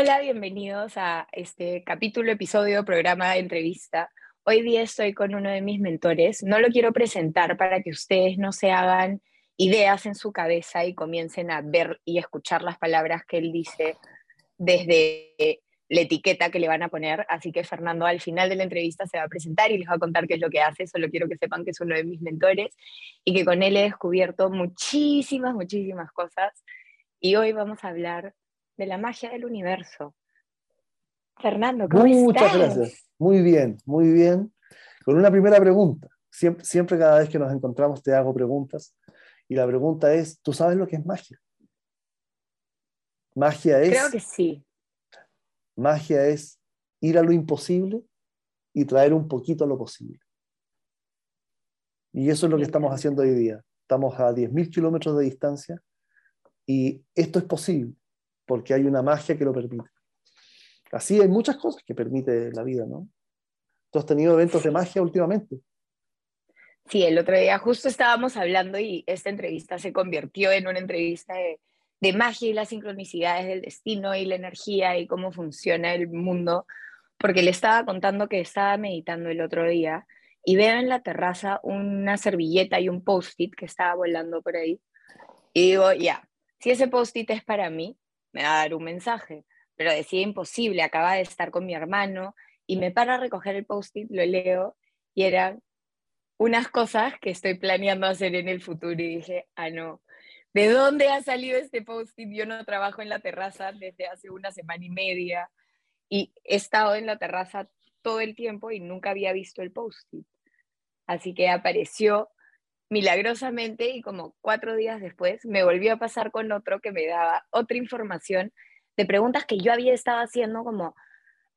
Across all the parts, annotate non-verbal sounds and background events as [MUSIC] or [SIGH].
Hola, bienvenidos a este capítulo, episodio, programa entrevista. Hoy día estoy con uno de mis mentores. No lo quiero presentar para que ustedes no se hagan ideas en su cabeza y comiencen a ver y escuchar las palabras que él dice desde la etiqueta que le van a poner. Así que Fernando al final de la entrevista se va a presentar y les va a contar qué es lo que hace. Solo quiero que sepan que es uno de mis mentores y que con él he descubierto muchísimas, muchísimas cosas. Y hoy vamos a hablar de la magia del universo. Fernando, ¿cómo Muchas gracias. Muy bien, muy bien. Con una primera pregunta. Siempre, siempre cada vez que nos encontramos te hago preguntas. Y la pregunta es, ¿tú sabes lo que es magia? Magia es... Creo que sí. Magia es ir a lo imposible y traer un poquito a lo posible. Y eso es lo que estamos haciendo hoy día. Estamos a 10.000 kilómetros de distancia y esto es posible porque hay una magia que lo permite. Así hay muchas cosas que permite la vida, ¿no? ¿Tú has tenido eventos de magia últimamente? Sí, el otro día justo estábamos hablando y esta entrevista se convirtió en una entrevista de, de magia y las sincronicidades del destino y la energía y cómo funciona el mundo, porque le estaba contando que estaba meditando el otro día y veo en la terraza una servilleta y un post-it que estaba volando por ahí. Y digo, ya, si ese post-it es para mí, me va a dar un mensaje, pero decía imposible, acaba de estar con mi hermano y me para a recoger el post-it, lo leo y eran unas cosas que estoy planeando hacer en el futuro y dije, ah, no, ¿de dónde ha salido este post-it? Yo no trabajo en la terraza desde hace una semana y media y he estado en la terraza todo el tiempo y nunca había visto el post-it. Así que apareció milagrosamente y como cuatro días después me volvió a pasar con otro que me daba otra información de preguntas que yo había estado haciendo como,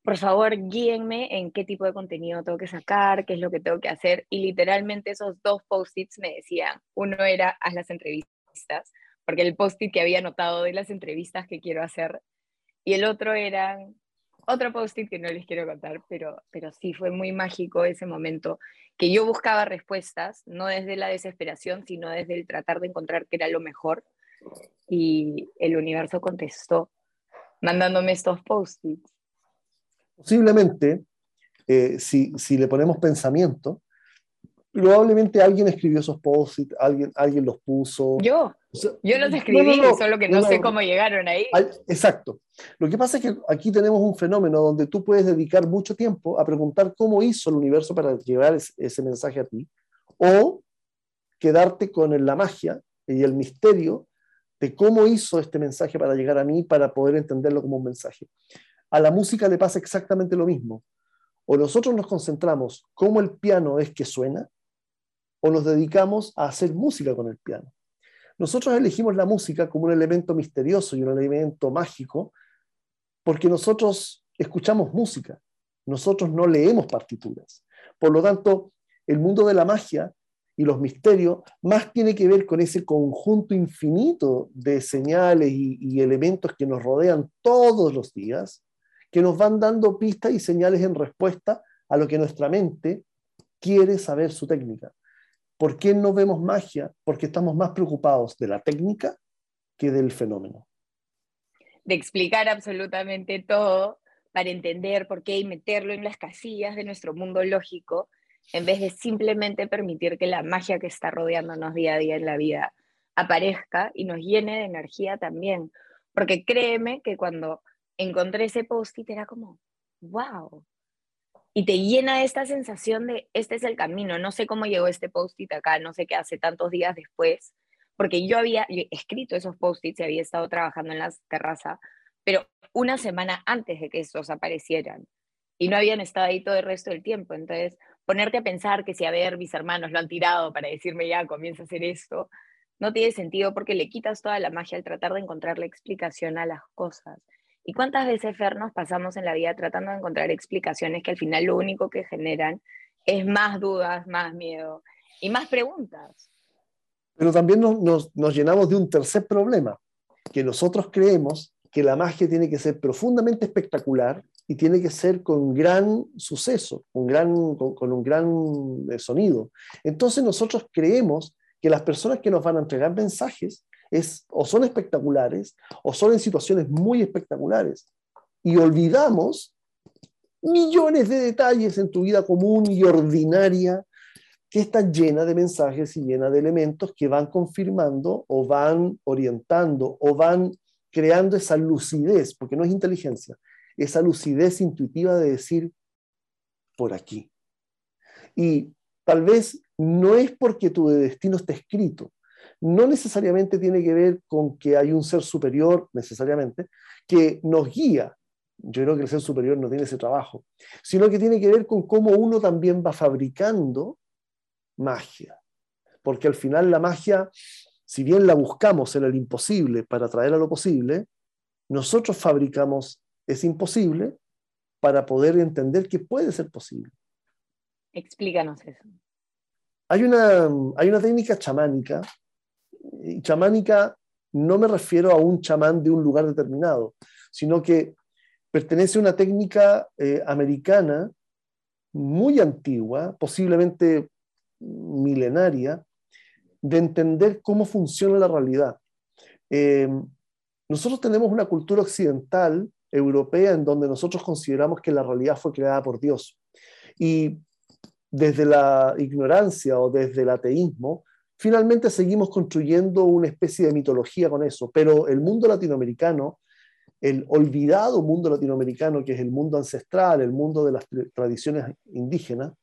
por favor, guíenme en qué tipo de contenido tengo que sacar, qué es lo que tengo que hacer. Y literalmente esos dos post-its me decían, uno era, haz las entrevistas, porque el post-it que había anotado de las entrevistas que quiero hacer, y el otro era otro post-it que no les quiero contar, pero, pero sí fue muy mágico ese momento que yo buscaba respuestas, no desde la desesperación, sino desde el tratar de encontrar qué era lo mejor. Y el universo contestó, mandándome estos post-its. Posiblemente, eh, si, si, le ponemos pensamiento, probablemente alguien escribió esos post-its, alguien, alguien los puso. Yo, yo los escribí, solo que no, sé cómo llegaron ahí. Exacto. Lo que pasa es que aquí tenemos un fenómeno donde tú puedes dedicar mucho tiempo a preguntar cómo hizo el universo para llevar ese mensaje a ti, o quedarte con la magia y el misterio de cómo hizo este mensaje para llegar a mí, para poder entenderlo como un mensaje. A la música le pasa exactamente lo mismo. O nosotros nos concentramos cómo el piano es que suena, o nos dedicamos a hacer música con el piano. Nosotros elegimos la música como un elemento misterioso y un elemento mágico porque nosotros escuchamos música, nosotros no leemos partituras. Por lo tanto, el mundo de la magia y los misterios más tiene que ver con ese conjunto infinito de señales y, elementos que nos rodean todos los días, que nos van dando pistas y señales en respuesta a lo que nuestra mente quiere saber su técnica. ¿Por qué no vemos magia? Porque estamos más preocupados de la técnica que del fenómeno de explicar absolutamente todo para entender por qué y meterlo en las casillas de nuestro mundo lógico, en vez de simplemente permitir que la magia que está rodeándonos día a día en la vida aparezca y nos llene de energía también. Porque créeme que cuando encontré ese post-it era como, wow. Y te llena esta sensación de, este es el camino. No sé cómo llegó este post-it acá, no sé qué hace tantos días después, porque yo había escrito esos post-its y había estado trabajando en la terraza, pero una semana antes de que estos aparecieran y no habían estado ahí todo el resto del tiempo. Entonces, ponerte a pensar que si a ver, mis hermanos lo han tirado para decirme ya, comienza a hacer esto, no tiene sentido porque le quitas toda la magia al tratar de encontrar la explicación a las cosas. ¿Y cuántas veces, Fer, nos pasamos en la vida tratando de encontrar explicaciones que al final lo único que generan es más dudas, más miedo y más preguntas? Pero también nos, llenamos de un tercer problema, que nosotros creemos que la magia tiene que ser profundamente espectacular y tiene que ser con gran suceso, con, gran, con, un gran eh, sonido. Entonces nosotros creemos que las personas que nos van a entregar mensajes o son espectaculares o son en situaciones muy espectaculares. y olvidamos millones de detalles en tu vida común y ordinaria que está llena de mensajes y llena de elementos que van confirmando o van orientando o van creando esa lucidez, porque no es inteligencia, esa lucidez intuitiva de decir por aquí. Y tal vez no es porque tu destino esté escrito, no necesariamente tiene que ver con que hay un ser superior, necesariamente, que nos guía. Yo creo que el ser superior no tiene ese trabajo, sino que tiene que ver con cómo uno también va fabricando magia. Porque al final la magia, si bien la buscamos en el imposible para traer a lo posible, nosotros fabricamos ese imposible para poder entender que puede ser posible. Explícanos eso. Hay una, hay una técnica chamánica, y chamánica no me refiero a un chamán de un lugar determinado, sino que pertenece a una técnica eh, americana muy antigua, posiblemente milenaria, de entender cómo funciona la realidad. Eh, nosotros tenemos una cultura occidental, europea, en donde nosotros consideramos que la realidad fue creada por Dios. Y desde la ignorancia o desde el ateísmo, finalmente seguimos construyendo una especie de mitología con eso, pero el mundo latinoamericano, el olvidado mundo latinoamericano, que es el mundo ancestral, el mundo de las tradiciones indígenas,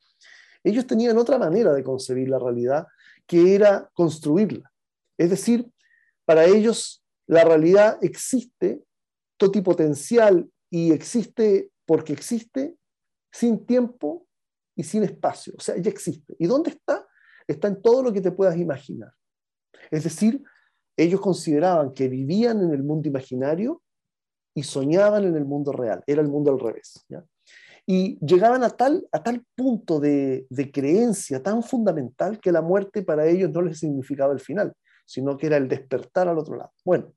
ellos tenían otra manera de concebir la realidad, que era construirla. Es decir, para ellos la realidad existe totipotencial y existe porque existe sin tiempo y sin espacio. O sea, ya existe. ¿Y dónde está? Está en todo lo que te puedas imaginar. Es decir, ellos consideraban que vivían en el mundo imaginario y soñaban en el mundo real. Era el mundo al revés. Y llegaban a tal, a tal punto de, de creencia tan fundamental que la muerte para ellos no les significaba el final, sino que era el despertar al otro lado. Bueno,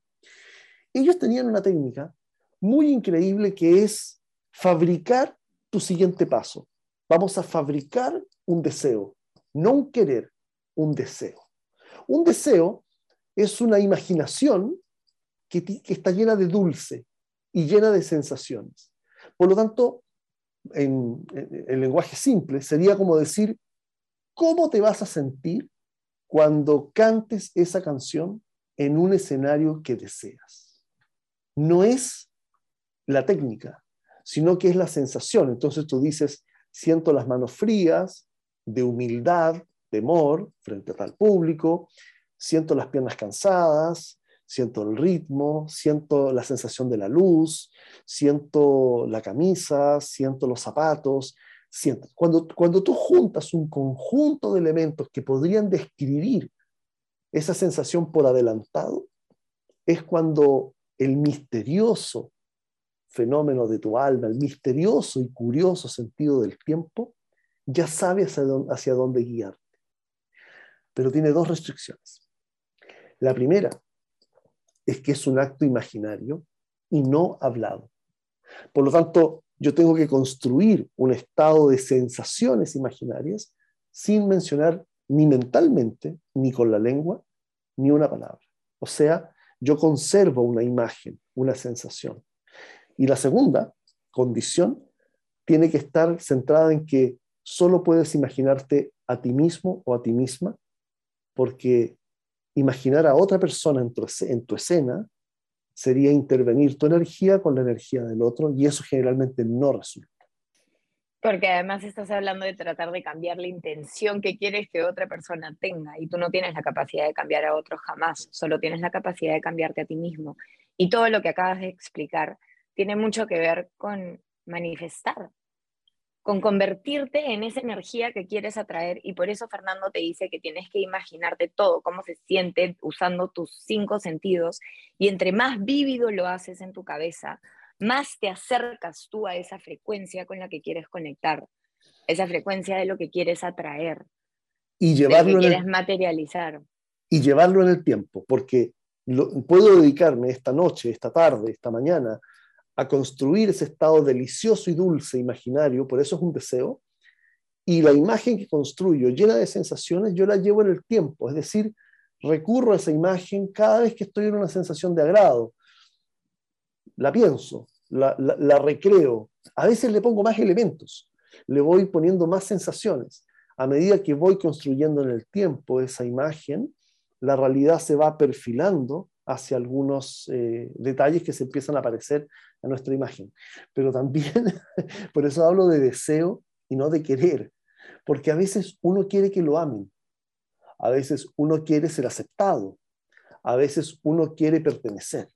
ellos tenían una técnica muy increíble que es fabricar tu siguiente paso. Vamos a fabricar un deseo, no un querer, un deseo. Un deseo es una imaginación que, está llena de dulce y llena de sensaciones. Por lo tanto, en, el lenguaje simple, sería como decir, ¿cómo te vas a sentir cuando cantes esa canción en un escenario que deseas? No es la técnica, sino que es la sensación. Entonces tú dices, siento las manos frías, de humildad, temor frente a tal público, siento las piernas cansadas, siento el ritmo, siento la sensación de la luz, siento la camisa, siento los zapatos, siento. Cuando, cuando tú juntas un conjunto de elementos que podrían describir esa sensación por adelantado, es cuando el misterioso fenómeno de tu alma, el misterioso y curioso sentido del tiempo, ya sabe hacia dónde, guiarte. Pero tiene dos restricciones. La primera es que es un acto imaginario y no hablado. Por lo tanto, yo tengo que construir un estado de sensaciones imaginarias sin mencionar ni mentalmente, ni con la lengua, ni una palabra. O sea, yo conservo una imagen, una sensación. Y la segunda condición tiene que estar centrada en que solo puedes imaginarte a ti mismo o a ti misma, porque imaginar a otra persona en tu, en tu escena sería intervenir tu energía con la energía del otro y eso generalmente no resulta. Porque además estás hablando de tratar de cambiar la intención que quieres que otra persona tenga y tú no tienes la capacidad de cambiar a otro jamás, solo tienes la capacidad de cambiarte a ti mismo. Y todo lo que acabas de explicar tiene mucho que ver con manifestar, con convertirte en esa energía que quieres atraer. Y por eso Fernando te dice que tienes que imaginarte todo, cómo se siente usando tus cinco sentidos. Y entre más vívido lo haces en tu cabeza, más te acercas tú a esa frecuencia con la que quieres conectar, esa frecuencia de lo que quieres atraer. Y llevarlo que quieres materializar. Y llevarlo en el tiempo, porque puedo dedicarme esta noche, esta tarde, esta mañana a construir ese estado delicioso y dulce imaginario, por eso es un deseo, y la imagen que construyo llena de sensaciones, yo la llevo en el tiempo, es decir, recurro a esa imagen cada vez que estoy en una sensación de agrado. La pienso, la, la, recreo. A veces le pongo más elementos, le voy poniendo más sensaciones. A medida que voy construyendo en el tiempo esa imagen, la realidad se va perfilando hacia algunos eh, detalles que se empiezan a aparecer en nuestra imagen. Pero también, [LAUGHS] por eso hablo de deseo y no de querer, porque a veces uno quiere que lo amen, a veces uno quiere ser aceptado, a veces uno quiere pertenecer.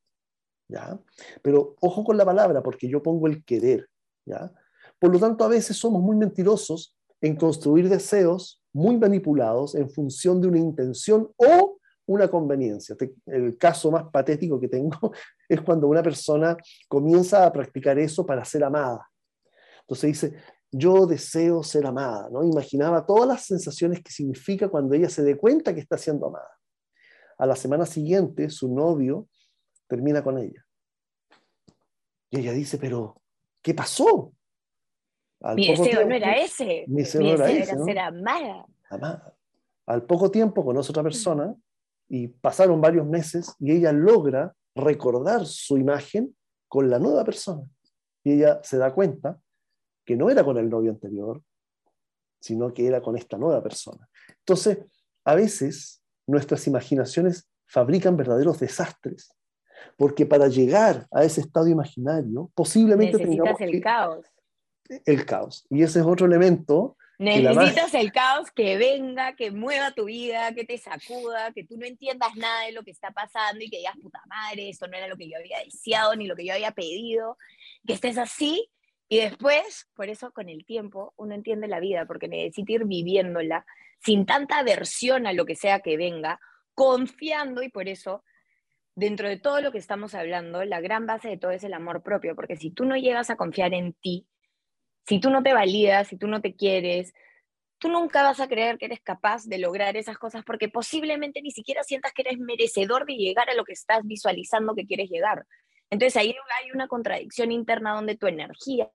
¿ya? Pero ojo con la palabra, porque yo pongo el querer. ¿ya? Por lo tanto, a veces somos muy mentirosos en construir deseos muy manipulados en función de una intención o una conveniencia. El caso más patético que tengo [LAUGHS] es cuando una persona comienza a practicar eso para ser amada. Entonces dice, yo deseo ser amada, ¿no? Imaginaba todas las sensaciones que significa cuando ella se dé cuenta que está siendo amada. A la semana siguiente, su novio termina con ella. Y ella dice, pero, ¿qué pasó? mi deseo no era ese. Mi deseo, era, ser amada. amada. Al poco tiempo conoce otra persona y pasaron varios meses y ella logra recordar su imagen con la nueva persona. Y ella se da cuenta que no era con el novio anterior, sino que era con esta nueva persona. Entonces, a veces nuestras imaginaciones fabrican verdaderos desastres, porque para llegar a ese estado imaginario, posiblemente necesitas el caos. El caos. Y ese es otro elemento. Necesitas el caos que venga, que mueva tu vida, que te sacuda, que tú no entiendas nada de lo que está pasando y que digas, puta madre, esto no era lo que yo había deseado ni lo que yo había pedido, que estés así y después, por eso con el tiempo, uno entiende la vida, porque necesita ir viviéndola sin tanta aversión a lo que sea que venga, confiando y por eso, dentro de todo lo que estamos hablando, la gran base de todo es el amor propio, porque si tú no llegas a confiar en ti, si tú no te validas, si tú no te quieres, tú nunca vas a creer que eres capaz de lograr esas cosas porque posiblemente ni siquiera sientas que eres merecedor de llegar a lo que estás visualizando que quieres llegar. Entonces ahí hay una contradicción interna donde tu energía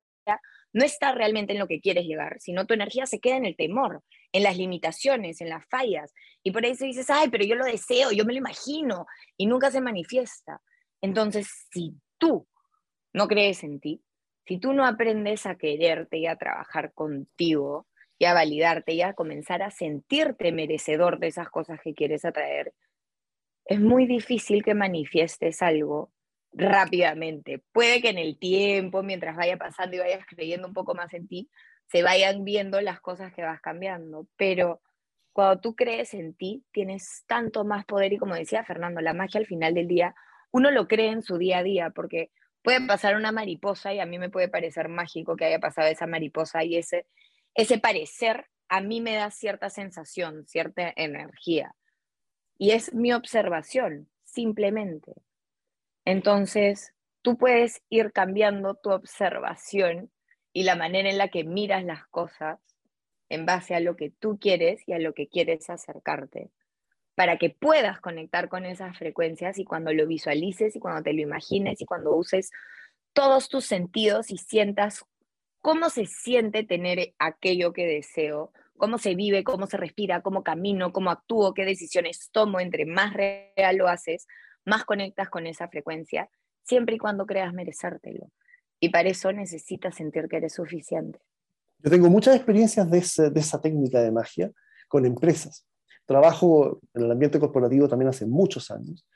no está realmente en lo que quieres llegar, sino tu energía se queda en el temor, en las limitaciones, en las fallas. Y por eso dices, ay, pero yo lo deseo, yo me lo imagino, y nunca se manifiesta. Entonces, si tú no crees en ti, si tú no aprendes a quererte y a trabajar contigo y a validarte y a comenzar a sentirte merecedor de esas cosas que quieres atraer, es muy difícil que manifiestes algo rápidamente. Puede que en el tiempo, mientras vaya pasando y vayas creyendo un poco más en ti, se vayan viendo las cosas que vas cambiando, pero cuando tú crees en ti, tienes tanto más poder y como decía Fernando, la magia al final del día, uno lo cree en su día a día, porque puede pasar una mariposa y a mí me puede parecer mágico que haya pasado esa mariposa y ese, ese parecer a mí me da cierta sensación, cierta energía. Y es mi observación, simplemente. Entonces, tú puedes ir cambiando tu observación y la manera en la que miras las cosas en base a lo que tú quieres y a lo que quieres acercarte, para que puedas conectar con esas frecuencias y cuando lo visualices y cuando te lo imagines y cuando uses todos tus sentidos y sientas cómo se siente tener aquello que deseo, cómo se vive, cómo se respira, cómo camino, cómo actúo, qué decisiones tomo, entre más real lo haces, más conectas con esa frecuencia, siempre y cuando creas merecértelo. Y para eso necesitas sentir que eres suficiente. Yo tengo muchas experiencias de, esa técnica de magia con empresas. Trabajo en el ambiente corporativo también hace muchos años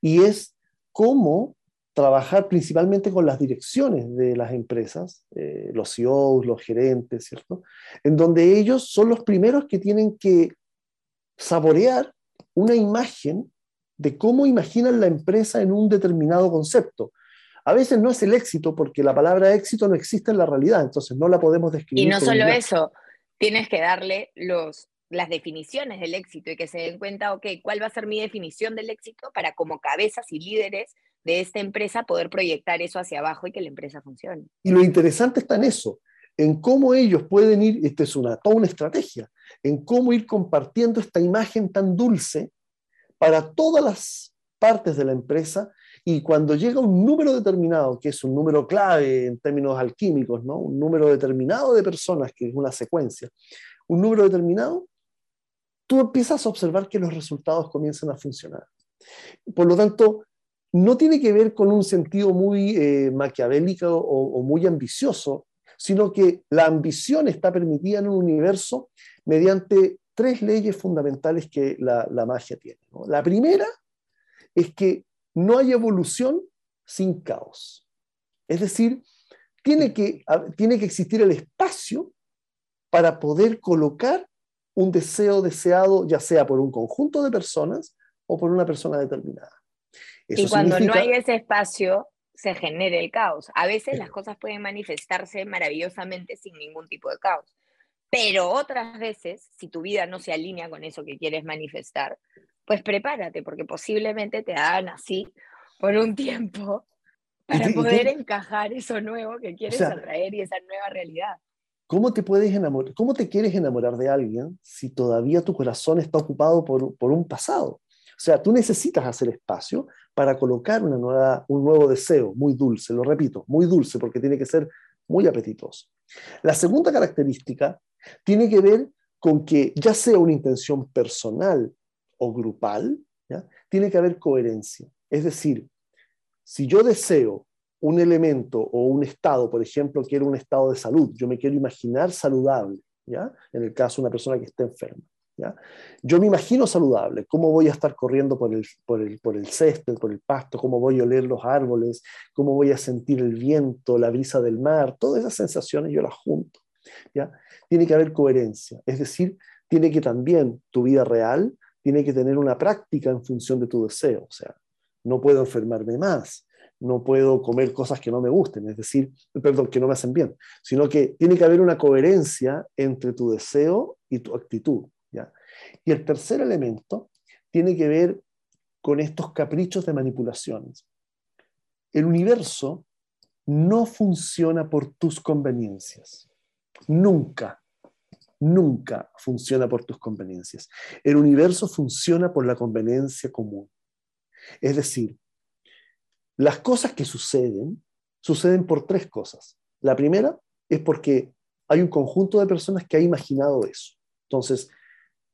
y es cómo trabajar principalmente con las direcciones de las empresas, eh, los CEOs, los gerentes, ¿cierto? En donde ellos son los primeros que tienen que saborear una imagen de cómo imaginan la empresa en un determinado concepto. A veces no es el éxito porque la palabra éxito no existe en la realidad, entonces no la podemos describir. Y no solo eso, tienes que darle los, las definiciones del éxito y que se den cuenta, ok, ¿cuál va a ser mi definición del éxito para como cabezas y líderes de esta empresa poder proyectar eso hacia abajo y que la empresa funcione? Y lo interesante está en eso, en cómo ellos pueden ir, esta es una, toda una estrategia, en cómo ir compartiendo esta imagen tan dulce para todas las partes de la empresa y cuando llega un número determinado, que es un número clave en términos alquímicos, ¿no? un número determinado de personas, que es una secuencia, un número determinado, tú empiezas a observar que los resultados comienzan a funcionar. Por lo tanto, no tiene que ver con un sentido muy eh, maquiavélico o, muy ambicioso, sino que la ambición está permitida en un universo mediante tres leyes fundamentales que la, magia tiene. La primera es que no hay evolución sin caos. Es decir, tiene que, tiene que existir el espacio para poder colocar un deseo deseado, ya sea por un conjunto de personas o por una persona determinada. y cuando no hay ese espacio, se genera el caos. A veces las cosas pueden manifestarse maravillosamente sin ningún tipo de caos. Pero otras veces, si tu vida no se alinea con eso que quieres manifestar, pues prepárate, porque posiblemente te hagan así por un tiempo para poder encajar eso nuevo que quieres atraer y esa nueva realidad. ¿Cómo te puedes enamorar? ¿Cómo te quieres enamorar de alguien si todavía tu corazón está ocupado por, por un pasado? O sea, tú necesitas hacer espacio para colocar una nueva, un nuevo deseo muy dulce, lo repito, muy dulce porque tiene que ser muy apetitoso. La segunda característica tiene que ver con que ya sea una intención personal o grupal, tiene que haber coherencia. Es decir, si yo deseo un elemento o un estado, por ejemplo, quiero un estado de salud, yo me quiero imaginar saludable, ¿ya? En el caso de una persona que está enferma. ¿ya? Yo me imagino saludable, cómo voy a estar corriendo por el, por, el, por el césped, por el pasto, cómo voy a oler los árboles, cómo voy a sentir el viento, la brisa del mar, todas esas sensaciones yo las junto. ¿ya? Tiene que haber coherencia, es decir, tiene que también tu vida real, tiene que tener una práctica en función de tu deseo, o sea, no puedo enfermarme más, no puedo comer cosas que no me gusten, es decir, perdón, que no me hacen bien, sino que tiene que haber una coherencia entre tu deseo y tu actitud. ¿ya? Y el tercer elemento tiene que ver con estos caprichos de manipulaciones. El universo no funciona por tus conveniencias. Nunca, nunca funciona por tus conveniencias. El universo funciona por la conveniencia común. Es decir, las cosas que suceden, suceden por tres cosas. La primera es porque hay un conjunto de personas que ha imaginado eso. Entonces,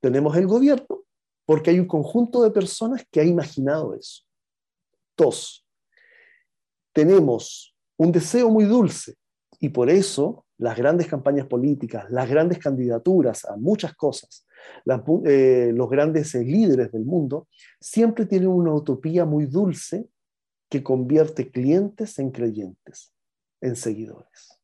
tenemos el gobierno porque hay un conjunto de personas que ha imaginado eso. Dos, tenemos un deseo muy dulce y por eso las grandes campañas políticas, las grandes candidaturas a muchas cosas, eh, los grandes líderes del mundo, siempre tienen una utopía muy dulce que convierte clientes en creyentes, en seguidores.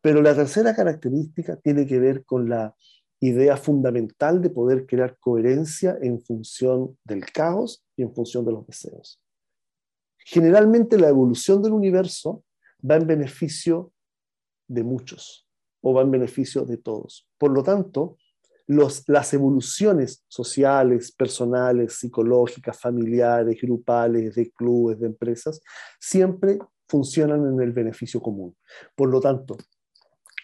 Pero la tercera característica tiene que ver con la idea fundamental de poder crear coherencia en función del caos y en función de los deseos. Generalmente la evolución del universo va en beneficio de muchos o va en beneficio de todos. Por lo tanto, las evoluciones sociales, personales, psicológicas, familiares, grupales, de clubes, de empresas, siempre funcionan en el beneficio común. Por lo tanto,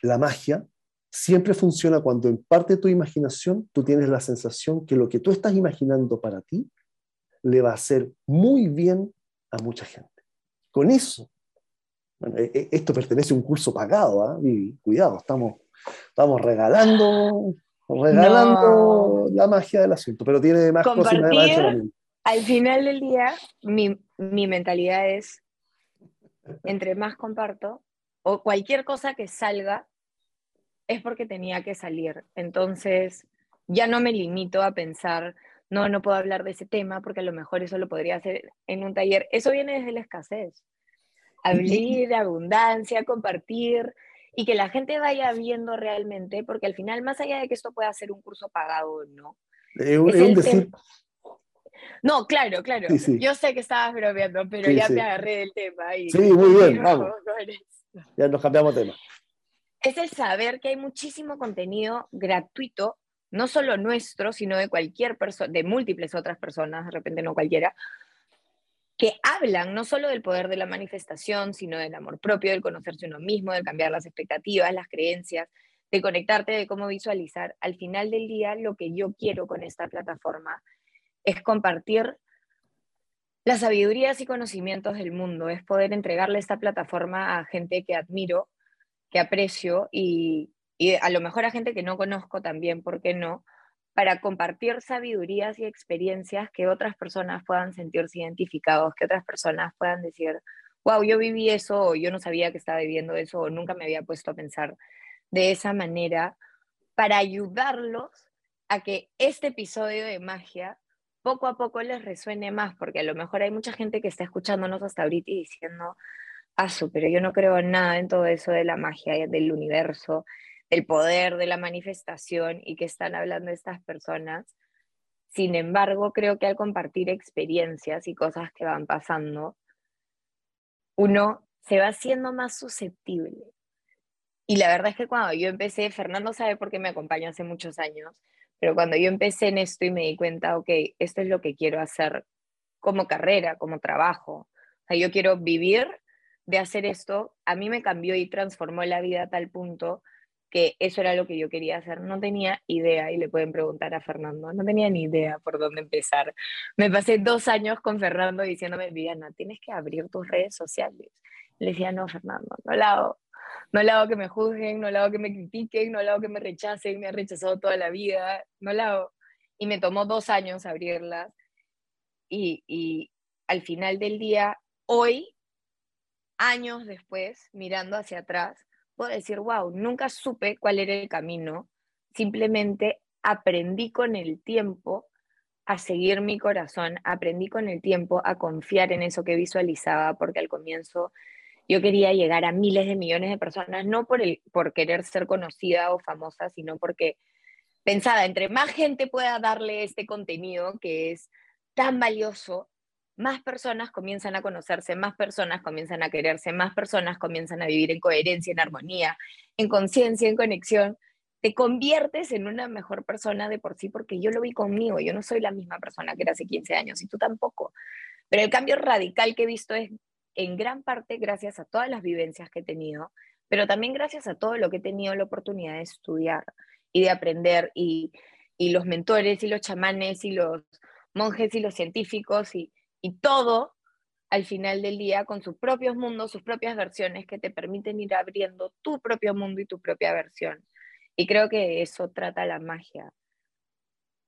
la magia siempre funciona cuando en parte de tu imaginación tú tienes la sensación que lo que tú estás imaginando para ti le va a hacer muy bien a mucha gente. Con eso, e, e, esto pertenece a un curso pagado, ¿ah? cuidado, estamos, estamos regalando regalando la magia del asunto, pero tiene más cosas Al final del día, mi, mi mentalidad es, entre más comparto, o cualquier cosa que salga, es porque tenía que salir. Entonces, ya no me limito a pensar, no, no puedo hablar de ese tema porque a lo mejor eso lo podría hacer en un taller. Eso viene desde la escasez. Abrir, abundancia, compartir, y que la gente vaya viendo realmente, porque al final, más allá de que esto pueda ser un curso pagado o no, es un decir. No, claro, claro. Yo sé que estabas bromeando, pero ya me agarré del tema. Y, sí, muy bien, vamos. Ya nos cambiamos tema. Es el saber que hay muchísimo contenido gratuito, no solo nuestro, sino de cualquier persona, de múltiples otras personas, de repente no cualquiera, que hablan no solo del poder de la manifestación, sino del amor propio, del conocerse uno mismo, de cambiar las expectativas, las creencias, de conectarte, de cómo visualizar. Al final del día, lo que yo quiero con esta plataforma es compartir las sabidurías y conocimientos del mundo, es poder entregarle esta plataforma a gente que admiro, que aprecio y, a lo mejor a gente que no conozco también, ¿por qué no? Para compartir sabidurías y experiencias que otras personas puedan sentirse identificados, que otras personas puedan decir, wow, yo viví eso, o yo no sabía que estaba viviendo eso, o nunca me había puesto a pensar de esa manera, para ayudarlos a que este episodio de magia poco a poco les resuene más, porque a lo mejor hay mucha gente que está escuchándonos hasta ahorita y diciendo, ah, pero yo no creo nada en todo eso de la magia, del universo, del poder, de la manifestación y que están hablando estas personas. Sin embargo, creo que al compartir experiencias y cosas que van pasando, uno se va haciendo más susceptible. Y la verdad es que cuando yo empecé, Fernando sabe por qué me acompaña hace muchos años, pero cuando yo empecé en esto y me di cuenta, ok, esto es lo que quiero hacer como carrera, como trabajo. Yo quiero vivir de hacer esto, a mí me cambió y transformó la vida a tal punto que eso era lo que yo quería hacer. No tenía idea, y le pueden preguntar a Fernando, no tenía ni idea por dónde empezar. Me pasé dos años con Fernando diciéndome, Viviana, tienes que abrir tus redes sociales. Le decía, no, Fernando, no la hago. No la hago que me juzguen, no la hago que me critiquen, no la hago que me rechacen, me ha rechazado toda la vida, no la hago. Y me tomó dos años abrirlas. Y, y al final del día, hoy, años después, mirando hacia atrás, puedo decir, wow, nunca supe cuál era el camino, simplemente aprendí con el tiempo a seguir mi corazón, aprendí con el tiempo a confiar en eso que visualizaba, porque al comienzo yo quería llegar a miles de millones de personas, no por, el, por querer ser conocida o famosa, sino porque pensaba, entre más gente pueda darle este contenido que es tan valioso, más personas comienzan a conocerse, más personas comienzan a quererse, más personas comienzan a vivir en coherencia, en armonía, en conciencia, en conexión. Te conviertes en una mejor persona de por sí porque yo lo vi conmigo, yo no soy la misma persona que era hace 15 años y tú tampoco. Pero el cambio radical que he visto es en gran parte gracias a todas las vivencias que he tenido, pero también gracias a todo lo que he tenido la oportunidad de estudiar y de aprender y, y los mentores y los chamanes y los monjes y los científicos y, y todo al final del día con sus propios mundos, sus propias versiones que te permiten ir abriendo tu propio mundo y tu propia versión. Y creo que eso trata la magia.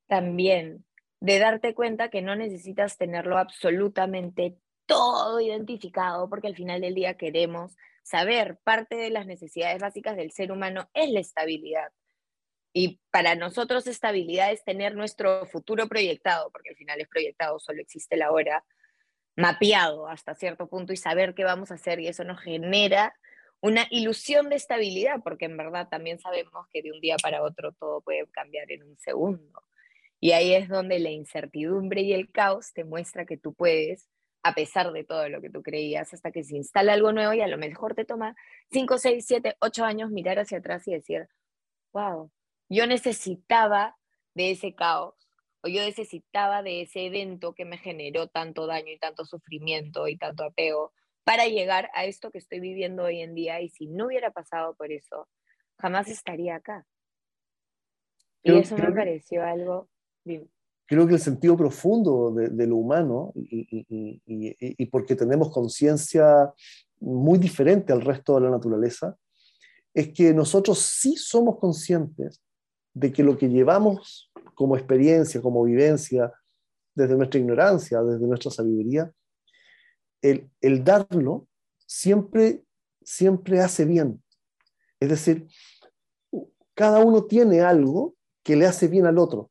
También de darte cuenta que no necesitas tenerlo absolutamente todo identificado, porque al final del día queremos saber, parte de las necesidades básicas del ser humano es la estabilidad. Y para nosotros estabilidad es tener nuestro futuro proyectado, porque al final es proyectado, solo existe la hora, mapeado hasta cierto punto y saber qué vamos a hacer y eso nos genera una ilusión de estabilidad, porque en verdad también sabemos que de un día para otro todo puede cambiar en un segundo. Y ahí es donde la incertidumbre y el caos te muestra que tú puedes, a pesar de todo lo que tú creías, hasta que se instala algo nuevo y a lo mejor te toma 5, 6, 7, 8 años mirar hacia atrás y decir, wow, yo necesitaba de ese caos o yo necesitaba de ese evento que me generó tanto daño y tanto sufrimiento y tanto apego para llegar a esto que estoy viviendo hoy en día y si no hubiera pasado por eso, jamás estaría acá. y eso me pareció algo... Creo que el sentido profundo de, lo humano y, y porque tenemos conciencia muy diferente al resto de la naturaleza, es que nosotros sí somos conscientes de que lo que llevamos como experiencia, como vivencia, desde nuestra ignorancia, desde nuestra sabiduría, el, darlo siempre, siempre hace bien. Es decir, cada uno tiene algo que le hace bien al otro.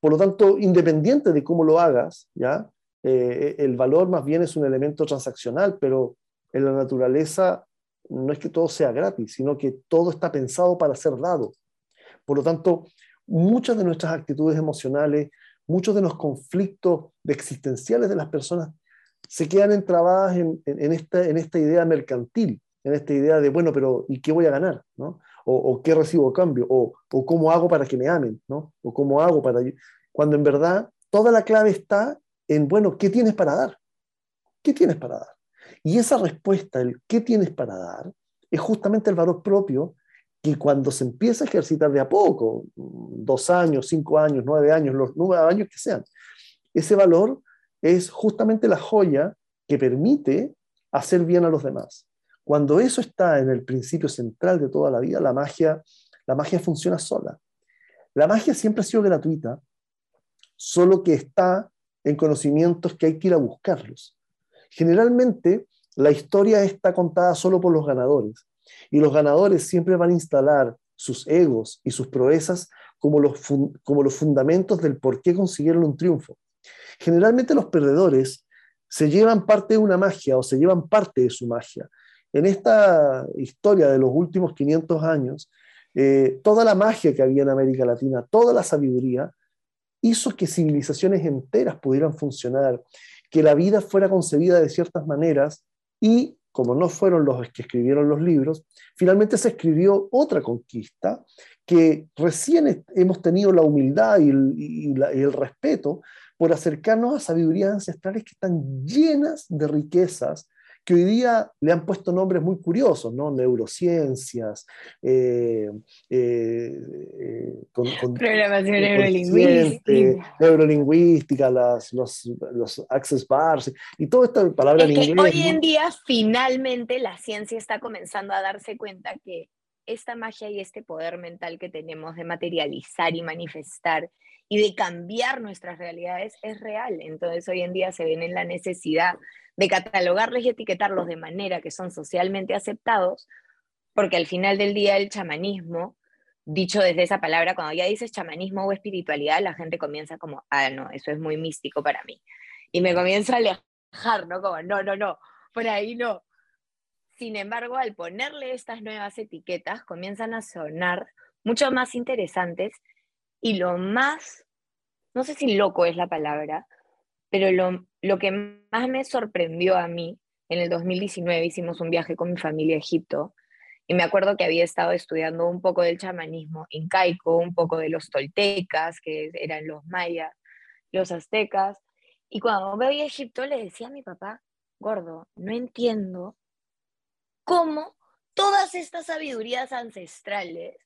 Por lo tanto, independiente de cómo lo hagas, ¿ya? Eh, el valor más bien es un elemento transaccional, pero en la naturaleza no es que todo sea gratis, sino que todo está pensado para ser dado. Por lo tanto, muchas de nuestras actitudes emocionales, muchos de los conflictos existenciales de las personas se quedan entrabadas en, esta, en esta idea mercantil, en esta idea de, bueno, pero ¿y qué voy a ganar? ¿no? O, qué recibo a cambio? O, o, cómo hago para que me amen? ¿no? O cómo hago para... Cuando en verdad toda la clave está en, bueno, ¿qué tienes para dar? ¿Qué tienes para dar? Y esa respuesta, el ¿qué tienes para dar? es justamente el valor propio que cuando se empieza a ejercitar de a poco, dos años, cinco años, nueve años, los nueve años que sean, ese valor es justamente la joya que permite hacer bien a los demás. Cuando eso está en el principio central de toda la vida, la magia, la magia funciona sola. La magia siempre ha sido gratuita, solo que está en conocimientos que hay que ir a buscarlos. Generalmente, la historia está contada solo por los ganadores, y los ganadores siempre van a instalar sus egos y sus proezas como los, como los fundamentos del por qué consiguieron un triunfo. Generalmente los perdedores se llevan parte de una magia o se llevan parte de su magia. En esta historia de los últimos 500 años, eh, toda la magia que había en América Latina, toda la sabiduría, hizo que civilizaciones enteras pudieran funcionar, que la vida fuera concebida de ciertas maneras y, como no fueron los que escribieron los libros, finalmente se escribió otra conquista que recién hemos tenido la humildad y el respeto por acercarnos a sabidurías ancestrales que están llenas de riquezas, que hoy día le han puesto nombres muy curiosos, ¿no? Neurociencias, eh, eh, eh, programación neurolingüística, neurolingüística las, los, los access bars y toda esta palabra en inglés. Hoy en día finalmente la ciencia está comenzando a darse cuenta que esta magia y este poder mental que tenemos de materializar y manifestar y de cambiar nuestras realidades es real. Entonces hoy en día se ven en la necesidad de catalogarlos y etiquetarlos de manera que son socialmente aceptados, porque al final del día el chamanismo, dicho desde esa palabra, cuando ya dices chamanismo o espiritualidad, la gente comienza como, ah, no, eso es muy místico para mí. Y me comienza a alejar, ¿no? Como, no, no, no, por ahí no. Sin embargo, al ponerle estas nuevas etiquetas, comienzan a sonar mucho más interesantes y lo más, no sé si loco es la palabra, pero lo, lo que más me sorprendió a mí, en el 2019 hicimos un viaje con mi familia a Egipto, y me acuerdo que había estado estudiando un poco del chamanismo incaico, un poco de los toltecas, que eran los mayas, los aztecas, y cuando me voy a Egipto le decía a mi papá, gordo, no entiendo cómo todas estas sabidurías ancestrales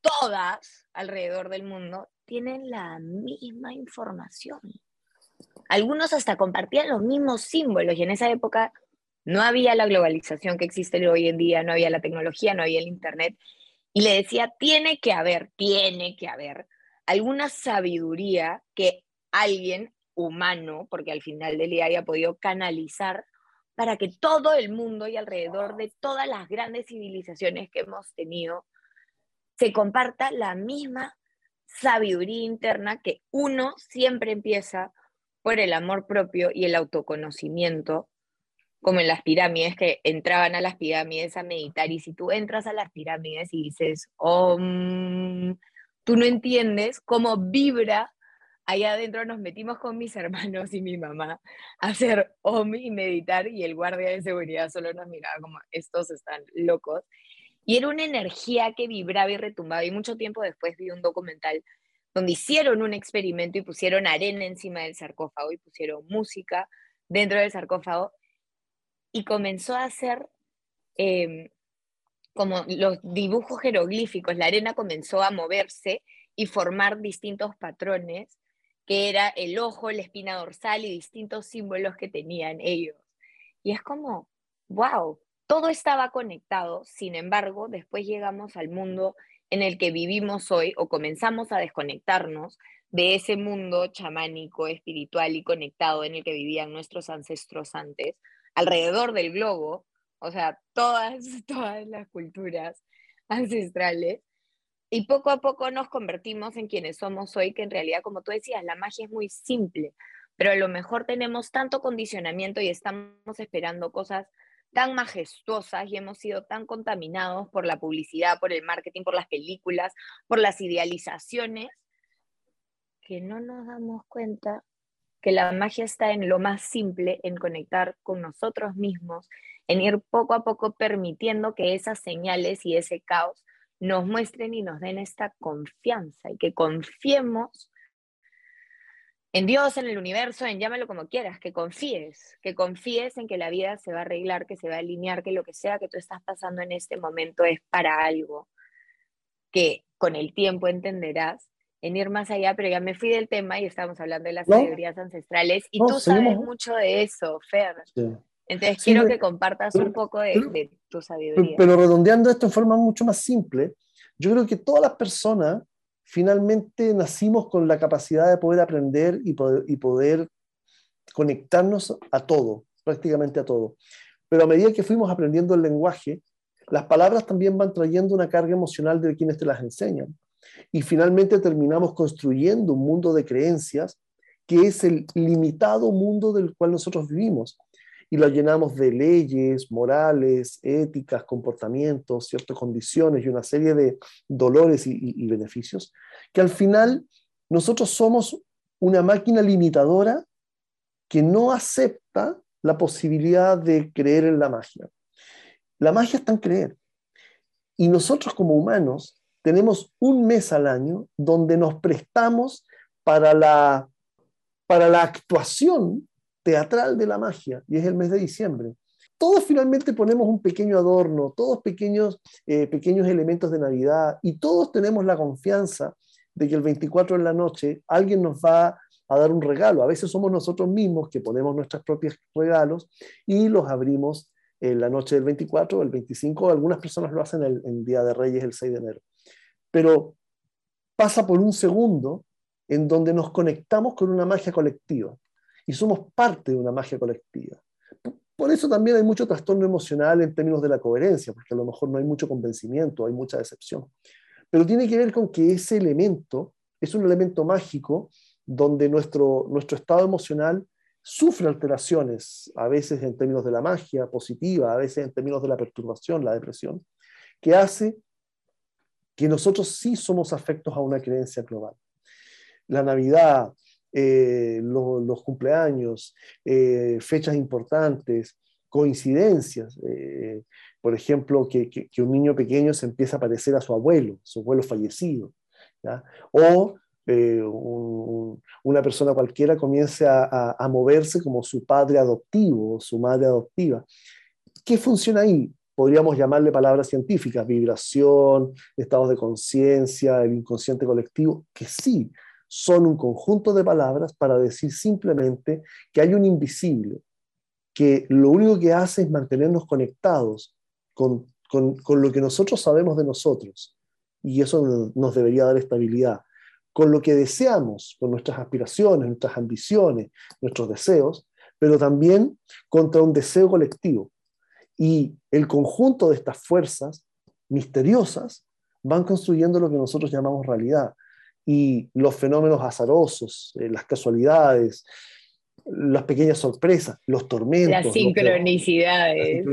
todas alrededor del mundo tienen la misma información. Algunos hasta compartían los mismos símbolos y en esa época no había la globalización que existe hoy en día, no había la tecnología, no había el Internet. Y le decía, tiene que haber, tiene que haber alguna sabiduría que alguien humano, porque al final del día haya podido canalizar para que todo el mundo y alrededor de todas las grandes civilizaciones que hemos tenido se comparta la misma sabiduría interna que uno siempre empieza por el amor propio y el autoconocimiento, como en las pirámides que entraban a las pirámides a meditar y si tú entras a las pirámides y dices, oh, tú no entiendes cómo vibra allá adentro nos metimos con mis [LAUGHS] hermanos y mi mamá a hacer OM y meditar y el guardia de seguridad solo nos miraba como estos están locos y era una energía que vibraba y retumbaba. Y mucho tiempo después vi un documental donde hicieron un experimento y pusieron arena encima del sarcófago y pusieron música dentro del sarcófago y comenzó a hacer em, como los dibujos jeroglíficos, la arena comenzó a moverse y formar distintos patrones, que era el ojo, la espina dorsal y distintos símbolos que tenían ellos. Y es como, wow, todo estaba conectado, sin embargo, después llegamos al mundo en el que vivimos hoy o comenzamos a desconectarnos de ese mundo chamánico, espiritual y conectado en el que vivían nuestros ancestros antes, alrededor del globo, o sea, todas, [LAUGHS] todas las culturas ancestrales, y poco a poco nos convertimos en quienes somos hoy, que en realidad, como tú decías, la magia es muy simple, pero a lo mejor tenemos tanto condicionamiento y estamos esperando cosas tan majestuosas y hemos sido tan contaminados por la publicidad, por el marketing, por las películas, por las idealizaciones, que no nos damos cuenta que la magia está en lo más simple, en conectar con nosotros mismos, en ir poco a poco permitiendo que esas señales y ese caos nos muestren y nos den esta confianza y que confiemos en Dios, en el universo, en llámalo como quieras, que confíes, que confíes en que la vida se va a arreglar, que se va a alinear, que lo que sea que tú estás pasando en este momento es para algo, que con el tiempo entenderás en ir más allá, pero ya me fui del tema y estábamos hablando de las sabidurías ancestrales y tú sabes mucho de eso, Fer. Entonces quiero que compartas un poco de, de, tu sabiduría. Pero redondeando esto en forma mucho más simple, yo creo que todas las personas finalmente nacimos con la capacidad de poder aprender y poder, conectarnos a todo, prácticamente a todo. Pero a medida que fuimos aprendiendo el lenguaje, las palabras también van trayendo una carga emocional de quienes te las enseñan. Y finalmente terminamos construyendo un mundo de creencias que es el limitado mundo del cual nosotros vivimos. Y lo llenamos de leyes, morales, éticas, comportamientos, ciertas condiciones y una serie de dolores y, y beneficios, que al final nosotros somos una máquina limitadora que no acepta la posibilidad de creer en la magia. La magia está en creer. Y nosotros como humanos tenemos un mes al año donde nos prestamos para la, para la actuación teatral de la magia, y es el mes de diciembre. Todos finalmente ponemos un pequeño adorno, todos pequeños, eh, pequeños elementos de Navidad, y todos tenemos la confianza de que el 24 en la noche alguien nos va a dar un regalo. A veces somos nosotros mismos que ponemos nuestros propios regalos y los abrimos en la noche del 24 o el 25. Algunas personas lo hacen el, el Día de Reyes, el 6 de enero. Pero pasa por un segundo en donde nos conectamos con una magia colectiva y somos parte de una magia colectiva. Por eso también hay mucho trastorno emocional en términos de la coherencia, porque a lo mejor no hay mucho convencimiento, hay mucha decepción. Pero tiene que ver con que ese elemento es un elemento mágico donde nuestro, nuestro estado emocional sufre alteraciones, a veces en términos de la magia positiva, a veces en términos de la perturbación, la depresión, que hace que nosotros sí somos afectos a una creencia global. La Navidad, eh, los cumpleaños, eh, fechas importantes, coincidencias, eh, por ejemplo, que, un niño pequeño se empieza a parecer a su abuelo, su abuelo fallecido, o una persona cualquiera comience a, moverse como su padre adoptivo o su madre adoptiva. ¿Qué funciona ahí? Podríamos llamarle palabras científicas, vibración, estados de conciencia, el inconsciente colectivo, que sí, son un conjunto de palabras para decir simplemente que hay un invisible, que lo único que hace es mantenernos conectados con, con lo que nosotros sabemos de nosotros. Y eso nos debería dar estabilidad con lo que deseamos, con nuestras aspiraciones, nuestras ambiciones, nuestros deseos, pero también contra un deseo colectivo. Y el conjunto de estas fuerzas misteriosas van construyendo lo que nosotros llamamos realidad. Y los fenómenos azarosos, eh, las casualidades, las pequeñas sorpresas, los tormentos. Las sincronicidades.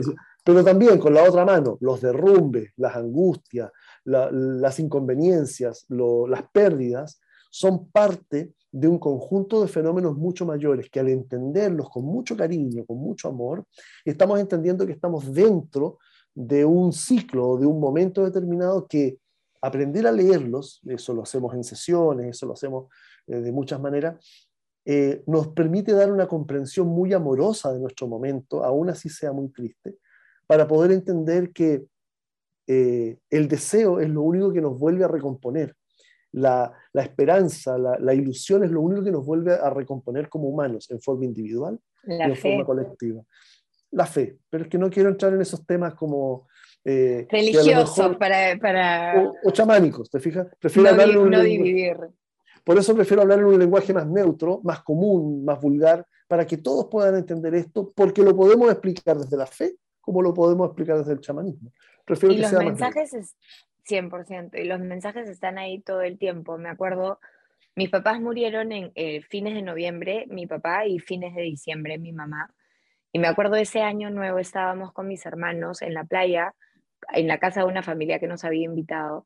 pero también con la otra mano, los derrumbes, las angustias, las inconveniencias, las pérdidas, son parte de un conjunto de fenómenos mucho mayores que al entenderlos con mucho cariño, con mucho amor, estamos entendiendo que estamos dentro de un ciclo, de un momento determinado que aprender a leerlos, eso lo hacemos en sesiones, eso lo hacemos eh, de muchas maneras, eh, nos permite dar una comprensión muy amorosa de nuestro momento, aún así sea muy triste, para poder entender que eh, el deseo es lo único que nos vuelve a recomponer. La, esperanza, la, ilusión es lo único que nos vuelve a recomponer como humanos en forma individual y en forma colectiva. La fe, pero es que no quiero entrar en esos temas como... Eh, Religiosos para... para... O, chamánicos, ¿te fijas? Prefiero hablar en un dividir. Por eso prefiero hablar en un lenguaje más neutro, más común, más vulgar, para que todos puedan entender esto, porque lo podemos explicar desde la fe como lo podemos explicar desde el chamanismo y los mensajes es 100%, y los mensajes están ahí todo el tiempo. Me acuerdo, mis papás murieron en eh, fines de noviembre, mi papá, y fines de diciembre, mi mamá. Y me acuerdo ese año nuevo estábamos con mis hermanos en la playa, en la casa de una familia que nos había invitado.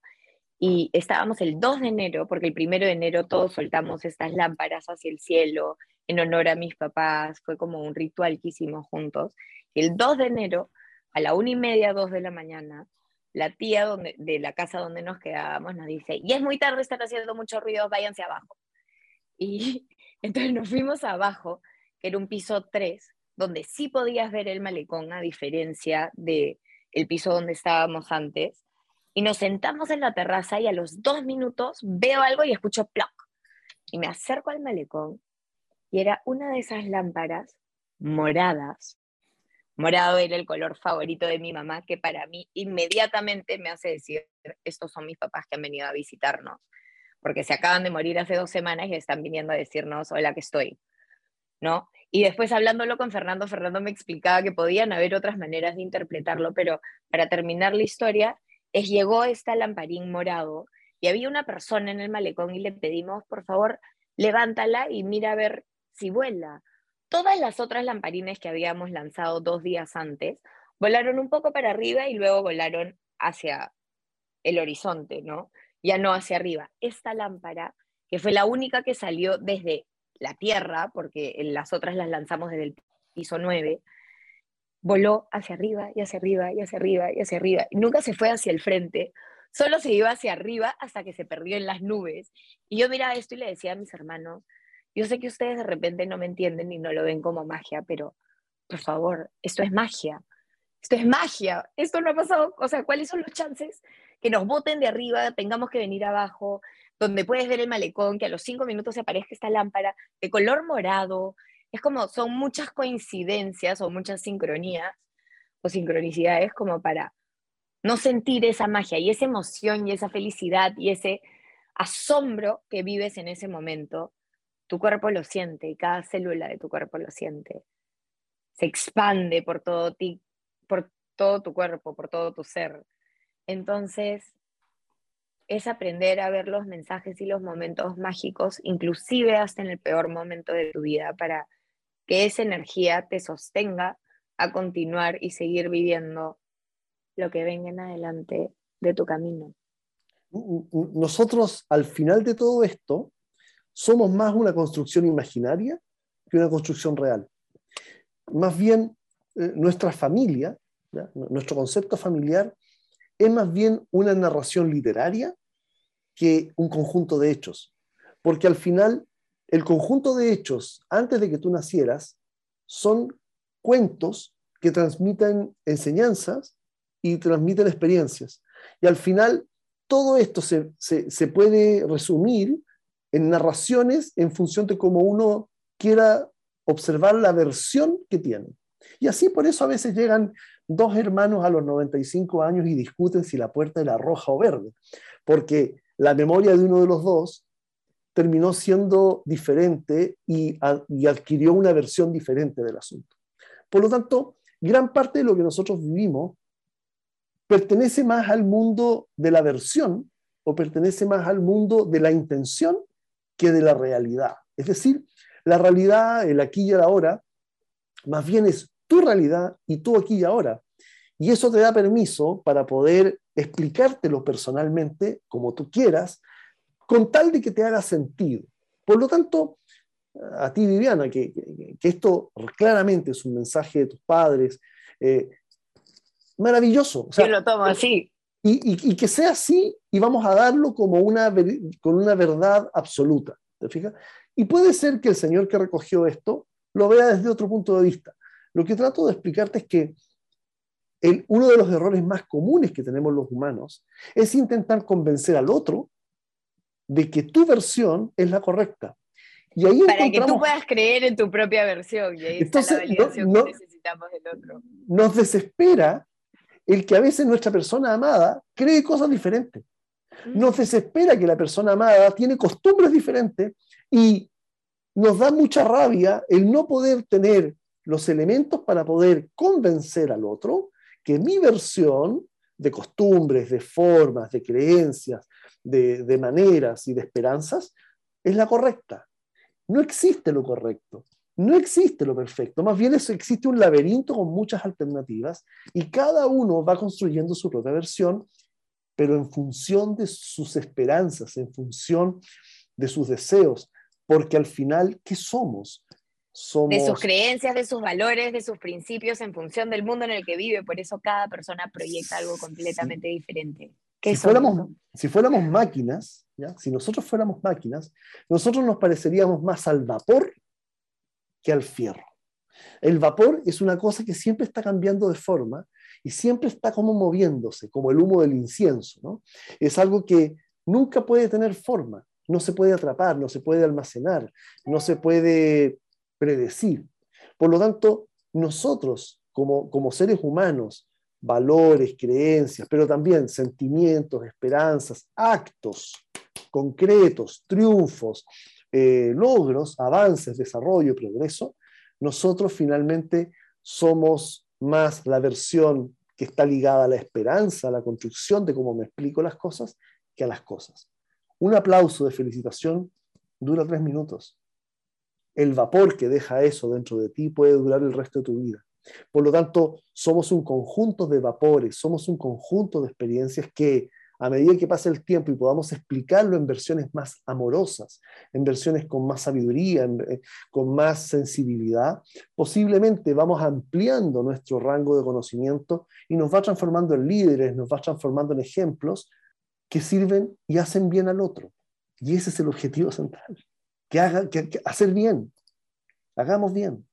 Y estábamos el 2 de enero, porque el primero de enero todos soltamos estas lámparas hacia el cielo en honor a mis papás. Fue como un ritual que hicimos juntos. El 2 de enero a la una y media, dos de la mañana, la tía donde, de la casa donde nos quedábamos nos dice, y es muy tarde, están haciendo mucho ruido, váyanse abajo. Y [LAUGHS] entonces nos fuimos abajo, que era un piso 3, donde sí podías ver el malecón, a diferencia del el piso donde estábamos antes, y nos sentamos en la terraza y a los dos minutos veo algo y escucho ploc. Y me acerco al malecón y era una de esas lámparas moradas Morado era el color favorito de mi mamá, que para mí inmediatamente me hace decir, estos son mis papás que han venido a visitarnos. porque se acaban de morir hace dos semanas y están viniendo a decirnos, hola, que estoy, ¿no? Y después hablándolo con Fernando, Fernando me explicaba que podían haber otras maneras de interpretarlo, pero para terminar la historia, es llegó esta lamparín morado y había una persona en el malecón y le pedimos, por favor, levántala y mira a ver si vuela. Todas las otras lamparines que habíamos lanzado dos días antes volaron un poco para arriba y luego volaron hacia el horizonte, ¿no? Ya no hacia arriba. Esta lámpara, que fue la única que salió desde la Tierra, porque las otras las lanzamos desde el piso 9, voló hacia arriba y hacia arriba y hacia arriba y hacia arriba. Nunca se fue hacia el frente, solo se iba hacia arriba hasta que se perdió en las nubes. Y yo miraba esto y le decía a mis hermanos, yo sé que ustedes de repente no me entienden y no lo ven como magia, pero por favor, esto es magia. Esto es magia. Esto no ha pasado. O sea, ¿cuáles son los chances que nos boten de arriba, tengamos que venir abajo, donde puedes ver el malecón, que a los cinco minutos se aparezca esta lámpara de color morado? Es como, son muchas coincidencias o muchas sincronías o sincronicidades como para no sentir esa magia y esa emoción y esa felicidad y ese asombro que vives en ese momento. Tu cuerpo lo siente y cada célula de tu cuerpo lo siente. Se expande por todo ti por todo tu cuerpo, por todo tu ser. Entonces, es aprender a ver los mensajes y los momentos mágicos, inclusive hasta en el peor momento de tu vida, para que esa energía te sostenga a continuar y seguir viviendo lo que venga en adelante de tu camino. Nosotros, al final de todo esto, somos más una construcción imaginaria que una construcción real. Más bien, eh, nuestra familia, nuestro concepto familiar, es más bien una narración literaria que un conjunto de hechos. Porque al final, el conjunto de hechos, antes de que tú nacieras, son cuentos que transmiten enseñanzas y transmiten experiencias. Y al final, todo esto se, se puede resumir en narraciones en función de cómo uno quiera observar la versión que tiene. Y así por eso a veces llegan dos hermanos a los 95 años y discuten si la puerta era roja o verde, porque la memoria de uno de los dos terminó siendo diferente y, adquirió una versión diferente del asunto. Por lo tanto, gran parte de lo que nosotros vivimos pertenece más al mundo de la versión o pertenece más al mundo de la intención que de la realidad. Es decir, la realidad, el aquí y el ahora, más bien es tu realidad y tú aquí y ahora. Y eso te da permiso para poder explicártelo personalmente como tú quieras, con tal de que te haga sentido. Por lo tanto, a ti, Viviana, que, esto claramente es un mensaje de tus padres, eh, maravilloso. Yo lo tomo así. Y, que sea así y vamos a darlo como una, con una verdad absoluta. ¿Te fijas? Y puede ser que el señor que recogió esto lo vea desde otro punto de vista. Lo que trato de explicarte es que uno de los errores más comunes que tenemos los humanos es intentar convencer al otro de que tu versión es la correcta. Y ahí Para que tú puedas creer en tu propia versión. Y ahí Entonces, está la validación que necesitamos del otro. Nos desespera el que a veces nuestra persona amada cree cosas diferentes. Mm. Nos desespera que la persona amada tiene costumbres diferentes y nos da mucha rabia el no poder tener los elementos para poder convencer al otro que mi versión de costumbres, de formas, de creencias, de, maneras y de esperanzas es la correcta. No existe lo correcto, no existe lo perfecto, más bien eso existe un laberinto con muchas alternativas y cada uno va construyendo su propia versión, pero en función de sus esperanzas, en función de sus deseos, porque al final, ¿qué somos? De sus creencias, de sus valores, de sus principios en función del mundo en el que vive. Por eso cada persona proyecta algo completamente diferente. Si fuéramos, si fuéramos, máquinas, si nosotros fuéramos máquinas, nosotros nos pareceríamos más al vapor que al fierro. El vapor es una cosa que siempre está cambiando de forma y siempre está como moviéndose, como el humo del incienso. ¿no? Es algo que nunca puede tener forma, no se puede atrapar, no se puede almacenar, no se puede predecir. Por lo tanto, nosotros como, como seres humanos, valores, creencias, pero también sentimientos, esperanzas, actos, concretos, triunfos, eh, logros, avances, desarrollo, progreso, nosotros finalmente somos más la versión que está ligada a la esperanza, a la construcción de cómo me explico las cosas, que a las cosas. Un aplauso de felicitación dura tres minutos. El vapor que deja eso dentro de ti puede durar el resto de tu vida. Por lo tanto, somos un conjunto de vapores, somos un conjunto de experiencias que a medida que pase el tiempo y podamos explicarlo en versiones más amorosas, en versiones con más sabiduría, eh, con más sensibilidad, posiblemente vamos ampliando nuestro rango de conocimiento y nos va transformando en líderes, nos va transformando en ejemplos que sirven y hacen bien al otro. Y ese es el objetivo central, que hacer bien, hagamos bien.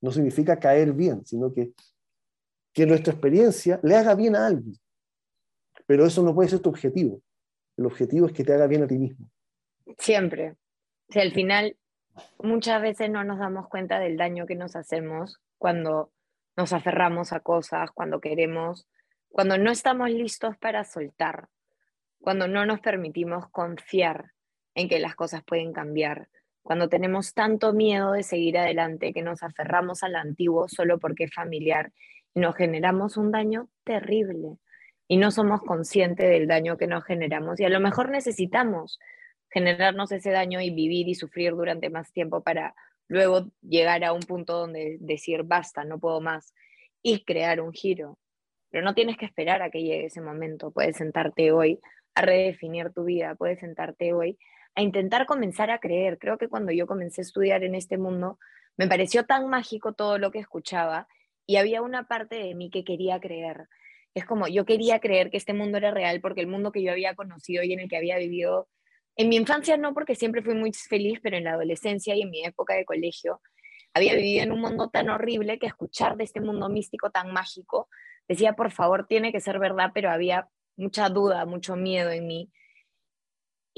No significa caer bien, sino que, que nuestra experiencia le haga bien a alguien pero eso no puede ser tu objetivo. El objetivo es que te haga bien a ti mismo. Siempre. Sea, al final, muchas veces no nos damos cuenta del daño que nos hacemos cuando nos aferramos a cosas, cuando queremos, cuando no estamos listos para soltar, cuando no nos permitimos confiar en que las cosas pueden cambiar, cuando tenemos tanto miedo de seguir adelante que nos aferramos al antiguo solo porque es familiar y nos generamos un daño terrible y no somos conscientes del daño que nos generamos. Y a lo mejor necesitamos generarnos ese daño y vivir y sufrir durante más tiempo para luego llegar a un punto donde decir basta, no puedo más y crear un giro. Pero no tienes que esperar a que llegue ese momento. Puedes sentarte hoy a redefinir tu vida, puedes sentarte hoy a intentar comenzar a creer. Creo que cuando yo comencé a estudiar en este mundo, me pareció tan mágico todo lo que escuchaba y había una parte de mí que quería creer es como yo quería creer que este mundo era real porque el mundo que yo había conocido y en el que había vivido, en mi infancia no porque siempre fui muy feliz, pero en la adolescencia y en mi época de colegio, había vivido en un mundo tan horrible que escuchar de este mundo místico tan mágico, decía, por favor, tiene que ser verdad, pero había mucha duda, mucho miedo en mí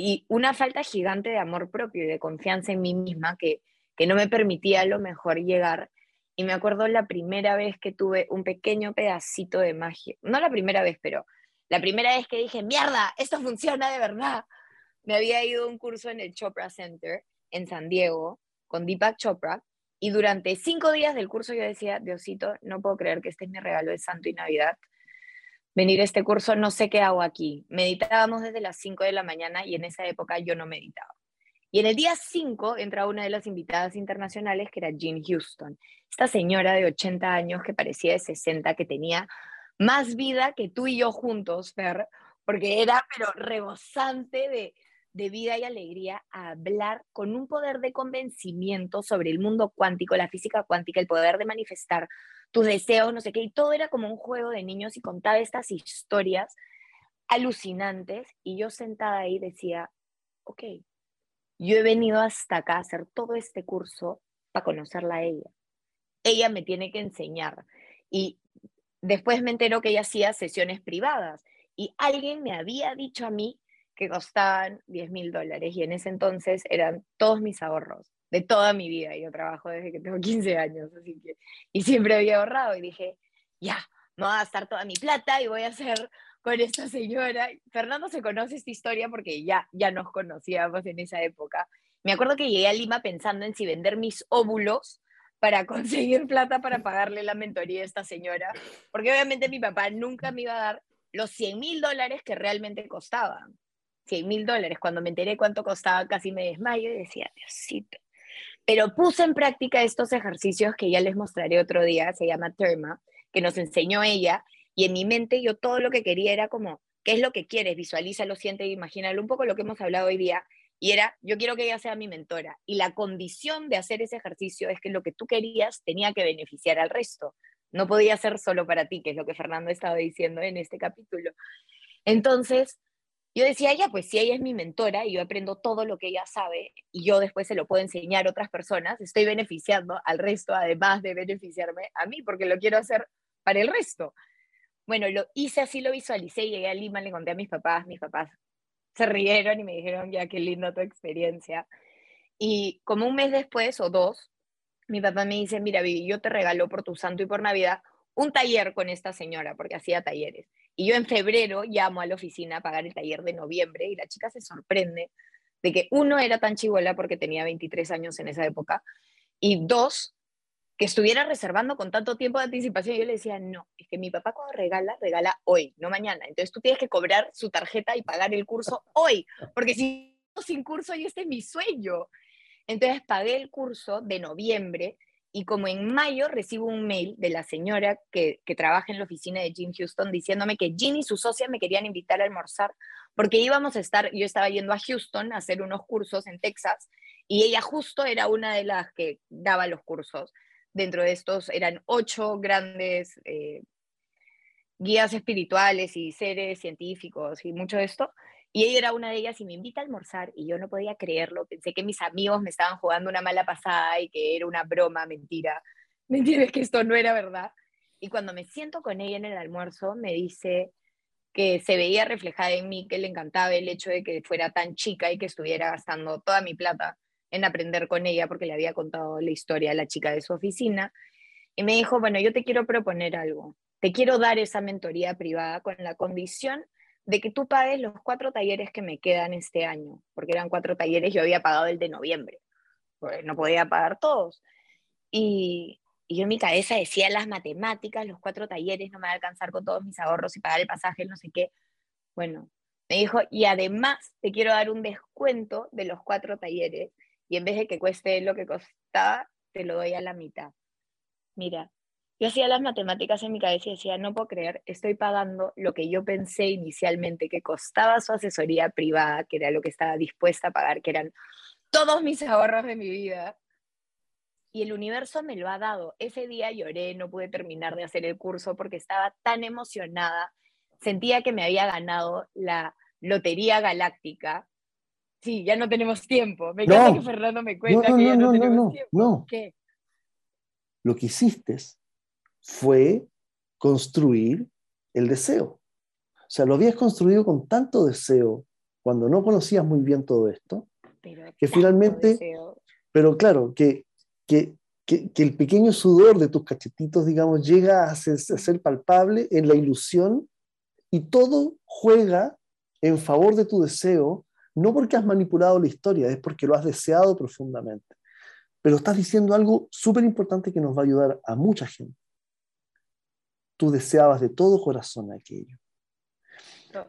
y una falta gigante de amor propio y de confianza en mí misma que, que no me permitía a lo mejor llegar y me acuerdo la primera vez que tuve un pequeño pedacito de magia. No la primera vez, pero la primera vez que dije, mierda, esto funciona de verdad. Me había ido un curso en el Chopra Center en San Diego con Deepak Chopra. Y durante cinco días del curso yo decía, Diosito, no puedo creer que este es mi regalo de Santo y Navidad. Venir a este curso, no sé qué hago aquí. Meditábamos desde las 5 de la mañana y en esa época yo no meditaba. Y en el día 5 entra una de las invitadas internacionales, que era Jean Houston, esta señora de 80 años que parecía de 60, que tenía más vida que tú y yo juntos, Fer, porque era pero rebosante de, de vida y alegría a hablar con un poder de convencimiento sobre el mundo cuántico, la física cuántica, el poder de manifestar tus deseos, no sé qué, y todo era como un juego de niños y contaba estas historias alucinantes y yo sentada ahí decía, ok, yo he venido hasta acá a hacer todo este curso para conocerla a ella. Ella me tiene que enseñar. Y después me entero que ella hacía sesiones privadas y alguien me había dicho a mí que costaban 10 mil dólares y en ese entonces eran todos mis ahorros de toda mi vida. Yo trabajo desde que tengo 15 años, así que, y siempre había ahorrado y dije, ya, me voy a gastar toda mi plata y voy a hacer con esta señora. Fernando se conoce esta historia porque ya, ya nos conocíamos en esa época. Me acuerdo que llegué a Lima pensando en si vender mis óvulos para [LAUGHS] conseguir plata para pagarle la mentoría a esta señora, porque obviamente mi papá nunca me iba a dar los 100 mil dólares que realmente costaban. 100 mil dólares. Cuando me enteré cuánto costaba, casi me desmayo y decía, Diosito. Pero puse en práctica estos ejercicios que ya les mostraré otro día, se llama Terma, que nos enseñó ella, y en mi mente yo todo lo que quería era como, ¿qué es lo que quieres? Visualízalo, siente, imagínalo, un poco lo que hemos hablado hoy día. Y era, yo quiero que ella sea mi mentora. Y la condición de hacer ese ejercicio es que lo que tú querías tenía que beneficiar al resto. No podía ser solo para ti, que es lo que Fernando estaba diciendo en este capítulo. Entonces, yo decía, ya, pues si ella es mi mentora y yo aprendo todo lo que ella sabe y yo después se lo puedo enseñar a otras personas, estoy beneficiando al resto, además de beneficiarme a mí, porque lo quiero hacer para el resto. Bueno, lo hice así, lo visualicé, llegué a Lima, le conté a mis papás, mis papás se rieron y me dijeron, ya, qué lindo tu experiencia. Y como un mes después o dos, mi papá me dice, mira, Vivi, yo te regalo por tu santo y por Navidad un taller con esta señora, porque hacía talleres. Y yo en febrero llamo a la oficina a pagar el taller de noviembre y la chica se sorprende de que uno era tan chivola porque tenía 23 años en esa época y dos, que estuviera reservando con tanto tiempo de anticipación. Yo le decía, no, es que mi papá cuando regala, regala hoy, no mañana. Entonces tú tienes que cobrar su tarjeta y pagar el curso hoy, porque si sin curso, y este es mi sueño. Entonces pagué el curso de noviembre y como en mayo recibo un mail de la señora que, trabaja en la oficina de Jim Houston diciéndome que Jim y su socia me querían invitar a almorzar porque íbamos a estar, yo estaba yendo a Houston a hacer unos cursos en Texas y ella justo era una de las que daba los cursos. Dentro de estos eran ocho grandes eh, guías espirituales y seres científicos y mucho de esto. Y ella era una de ellas y me invita a almorzar y yo no podía creerlo. Pensé que mis amigos me estaban jugando una mala pasada y que era una broma, mentira. [LAUGHS] Mentira, es que esto no era verdad. Y cuando me siento con ella en el almuerzo, me dice que se veía reflejada en mí, que le encantaba el hecho de que fuera tan chica y que estuviera gastando toda mi plata en aprender con ella porque le había contado la historia a la chica de su oficina. Y me dijo, bueno, yo te quiero proponer algo. Te quiero dar esa mentoría privada con la condición de que tú pagues los cuatro talleres que me quedan este año, porque eran cuatro talleres, yo había pagado el de noviembre, pues no podía pagar todos. Y, y yo en mi cabeza decía las matemáticas, los cuatro talleres, no me va a alcanzar con todos mis ahorros y pagar el pasaje, no sé qué. Bueno, me dijo, y además te quiero dar un descuento de los cuatro talleres, y en vez de que cueste lo que costaba, te lo doy a la mitad. Mira, yo hacía las matemáticas en mi cabeza y decía, no puedo creer, estoy pagando lo que yo pensé inicialmente que costaba su asesoría privada, que era lo que estaba dispuesta a pagar, que eran todos mis ahorros de mi vida. Y el universo me lo ha dado. Ese día lloré, no pude terminar de hacer el curso porque estaba tan emocionada. Sentía que me había ganado la lotería galáctica. Sí, ya no tenemos tiempo. Me encanta que Fernando me cuenta que ya no, tenemos tiempo. No. ¿Qué? Lo que hiciste fue construir el deseo. O sea, lo habías construido con tanto deseo cuando no conocías muy bien todo esto, que finalmente, pero claro, que, que, que, el pequeño sudor de tus cachetitos, digamos, llega a ser, a ser palpable en la ilusión y todo juega en favor de tu deseo, no porque has manipulado la historia, es porque lo has deseado profundamente. Pero estás diciendo algo súper importante que nos va a ayudar a mucha gente tú deseabas de todo corazón aquello.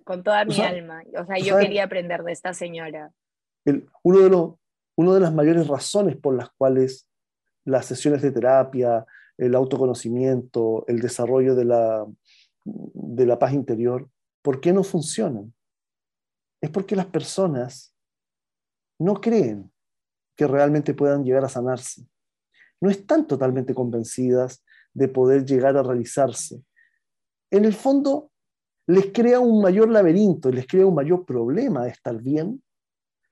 Con toda mi alma. O sea, yo quería aprender de esta señora. uno, de los, una de las mayores razones por las cuales las sesiones de terapia, el autoconocimiento, el desarrollo de la, de la paz interior, ¿por qué no funcionan? Es porque las personas no creen que realmente puedan llegar a sanarse. No están totalmente convencidas de poder llegar a realizarse. En el fondo, les crea un mayor laberinto, les crea un mayor problema de estar bien,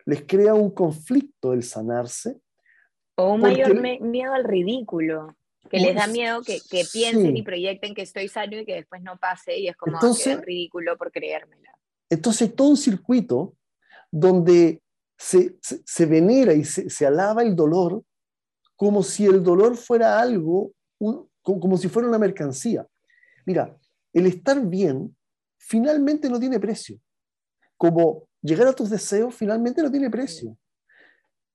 les crea un conflicto el sanarse. O un mayor miedo al ridículo, que les da miedo que, piensen y proyecten que estoy sano y que después no pase y es como entonces, ridículo por creérmela. Entonces, todo un circuito donde se, se, venera y se, se, alaba el dolor como si el dolor fuera algo, un, como, si fuera una mercancía. Mira, el estar bien finalmente no tiene precio. Como llegar a tus deseos finalmente no tiene precio.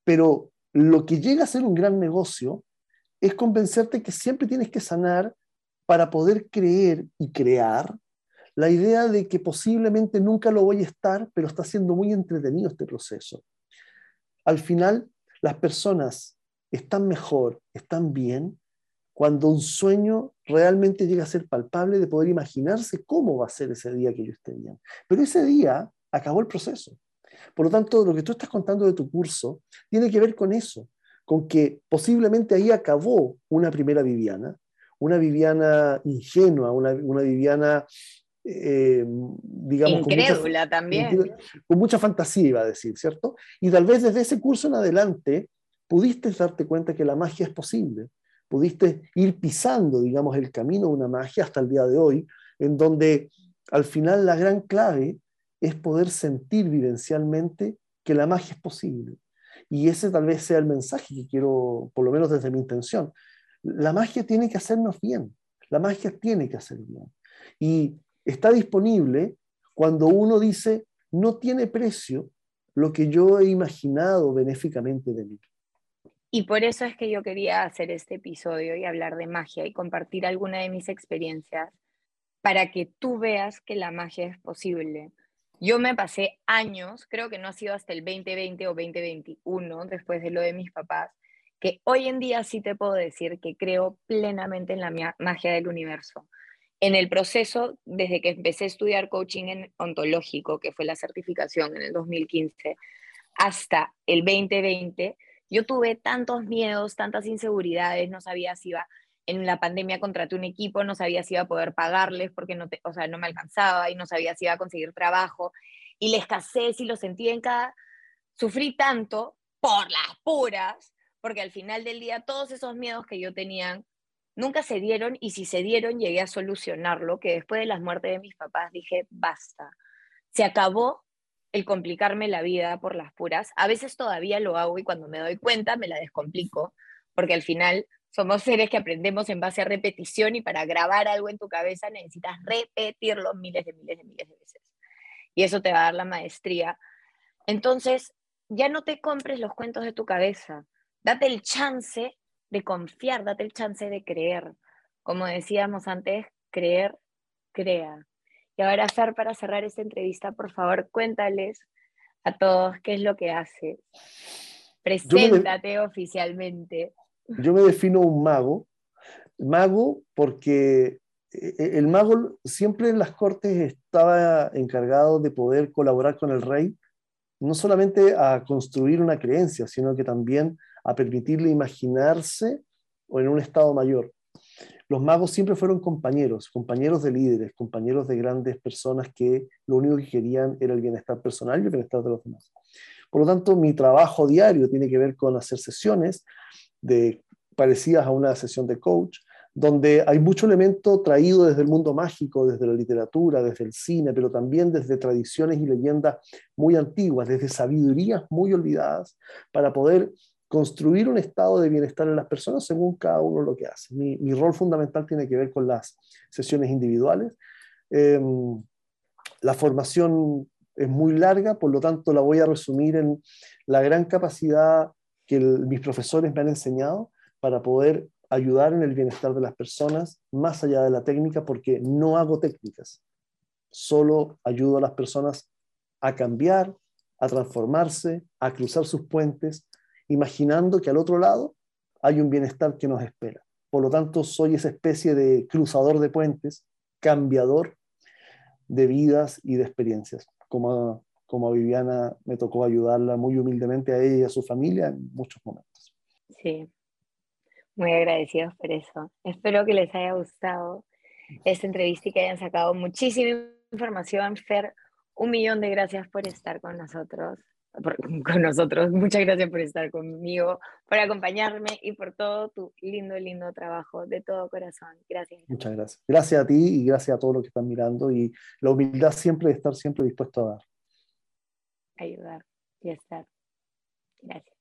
Pero lo que llega a ser un gran negocio es convencerte que siempre tienes que sanar para poder creer y crear la idea de que posiblemente nunca lo voy a estar, pero está siendo muy entretenido este proceso. Al final, las personas están mejor, están bien, cuando un sueño realmente llega a ser palpable de poder imaginarse cómo va a ser ese día que ellos tenían. Pero ese día acabó el proceso. Por lo tanto, lo que tú estás contando de tu curso tiene que ver con eso, con que posiblemente ahí acabó una primera Viviana, una Viviana ingenua, una, una Viviana, eh, digamos, incrédula también. Con mucha fantasía, iba a decir, ¿cierto? Y tal vez desde ese curso en adelante pudiste darte cuenta que la magia es posible, pudiste ir pisando, digamos, el camino de una magia hasta el día de hoy, en donde al final la gran clave es poder sentir vivencialmente que la magia es posible. Y ese tal vez sea el mensaje que quiero, por lo menos desde mi intención. La magia tiene que hacernos bien, la magia tiene que hacer bien. Y está disponible cuando uno dice, no tiene precio lo que yo he imaginado benéficamente de mí. Y por eso es que yo quería hacer este episodio y hablar de magia y compartir alguna de mis experiencias para que tú veas que la magia es posible. Yo me pasé años, creo que no ha sido hasta el 2020 o 2021, después de lo de mis papás, que hoy en día sí te puedo decir que creo plenamente en la magia del universo. En el proceso, desde que empecé a estudiar coaching en ontológico, que fue la certificación en el 2015, hasta el 2020, yo tuve tantos miedos, tantas inseguridades, no sabía si iba en la pandemia contraté un equipo, no sabía si iba a poder pagarles porque no, o sea, no me alcanzaba y no sabía si iba a conseguir trabajo. Y la escasez y lo sentí en cada... Sufrí tanto por las puras, porque al final del día todos esos miedos que yo tenía nunca se dieron y si se dieron llegué a solucionarlo, que después de las muertes de mis papás dije, basta, se acabó el complicarme la vida por las puras. A veces todavía lo hago y cuando me doy cuenta me la descomplico, porque al final somos seres que aprendemos en base a repetición y para grabar algo en tu cabeza necesitas repetirlo miles de miles de miles de veces. Y eso te va a dar la maestría. Entonces, ya no te compres los cuentos de tu cabeza. Date el chance de confiar, date el chance de creer. Como decíamos antes, creer, crea. Y ahora, Fer, para cerrar esta entrevista, por favor, cuéntales a todos qué es lo que haces. Preséntate oficialmente yo me defino un mago, mago porque eh, el mago siempre en las cortes estaba encargado de poder colaborar con el rey, no solamente a construir una creencia, sino que también a permitirle imaginarse o en un estado mayor. Los magos siempre fueron compañeros, compañeros de líderes, compañeros de grandes personas que lo único que querían era el bienestar personal y el bienestar de los demás. Por lo tanto, mi trabajo diario tiene que ver con hacer sesiones de, parecidas a una sesión de coach, donde hay mucho elemento traído desde el mundo mágico, desde la literatura, desde el cine, pero también desde tradiciones y leyendas muy antiguas, desde sabidurías muy olvidadas, para poder construir un estado de bienestar en las personas según cada uno lo que hace. Mi, rol fundamental tiene que ver con las sesiones individuales. Em, la formación es muy larga, por lo tanto la voy a resumir en la gran capacidad que mis profesores me han enseñado para poder ayudar en el bienestar de las personas más allá de la técnica, porque no hago técnicas, solo ayudo a las personas a cambiar, a transformarse, a cruzar sus puentes, imaginando que al otro lado hay un bienestar que nos espera. Por lo tanto, soy esa especie de cruzador de puentes, cambiador de vidas y de experiencias, como como a Viviana me tocó ayudarla muy humildemente a ella y a su familia en muchos momentos. Sí, muy agradecidos por eso. Espero que les haya gustado esta entrevista y que hayan sacado muchísima información. Fer, un millón de gracias por estar con nosotros. [LAUGHS] con nosotros, muchas gracias por estar conmigo, por acompañarme y por todo tu lindo, lindo trabajo de todo corazón. Gracias. Muchas gracias. Gracias a ti y gracias a todos los que están mirando y la humildad siempre de estar siempre dispuesto a dar ayudar y estar. Gracias.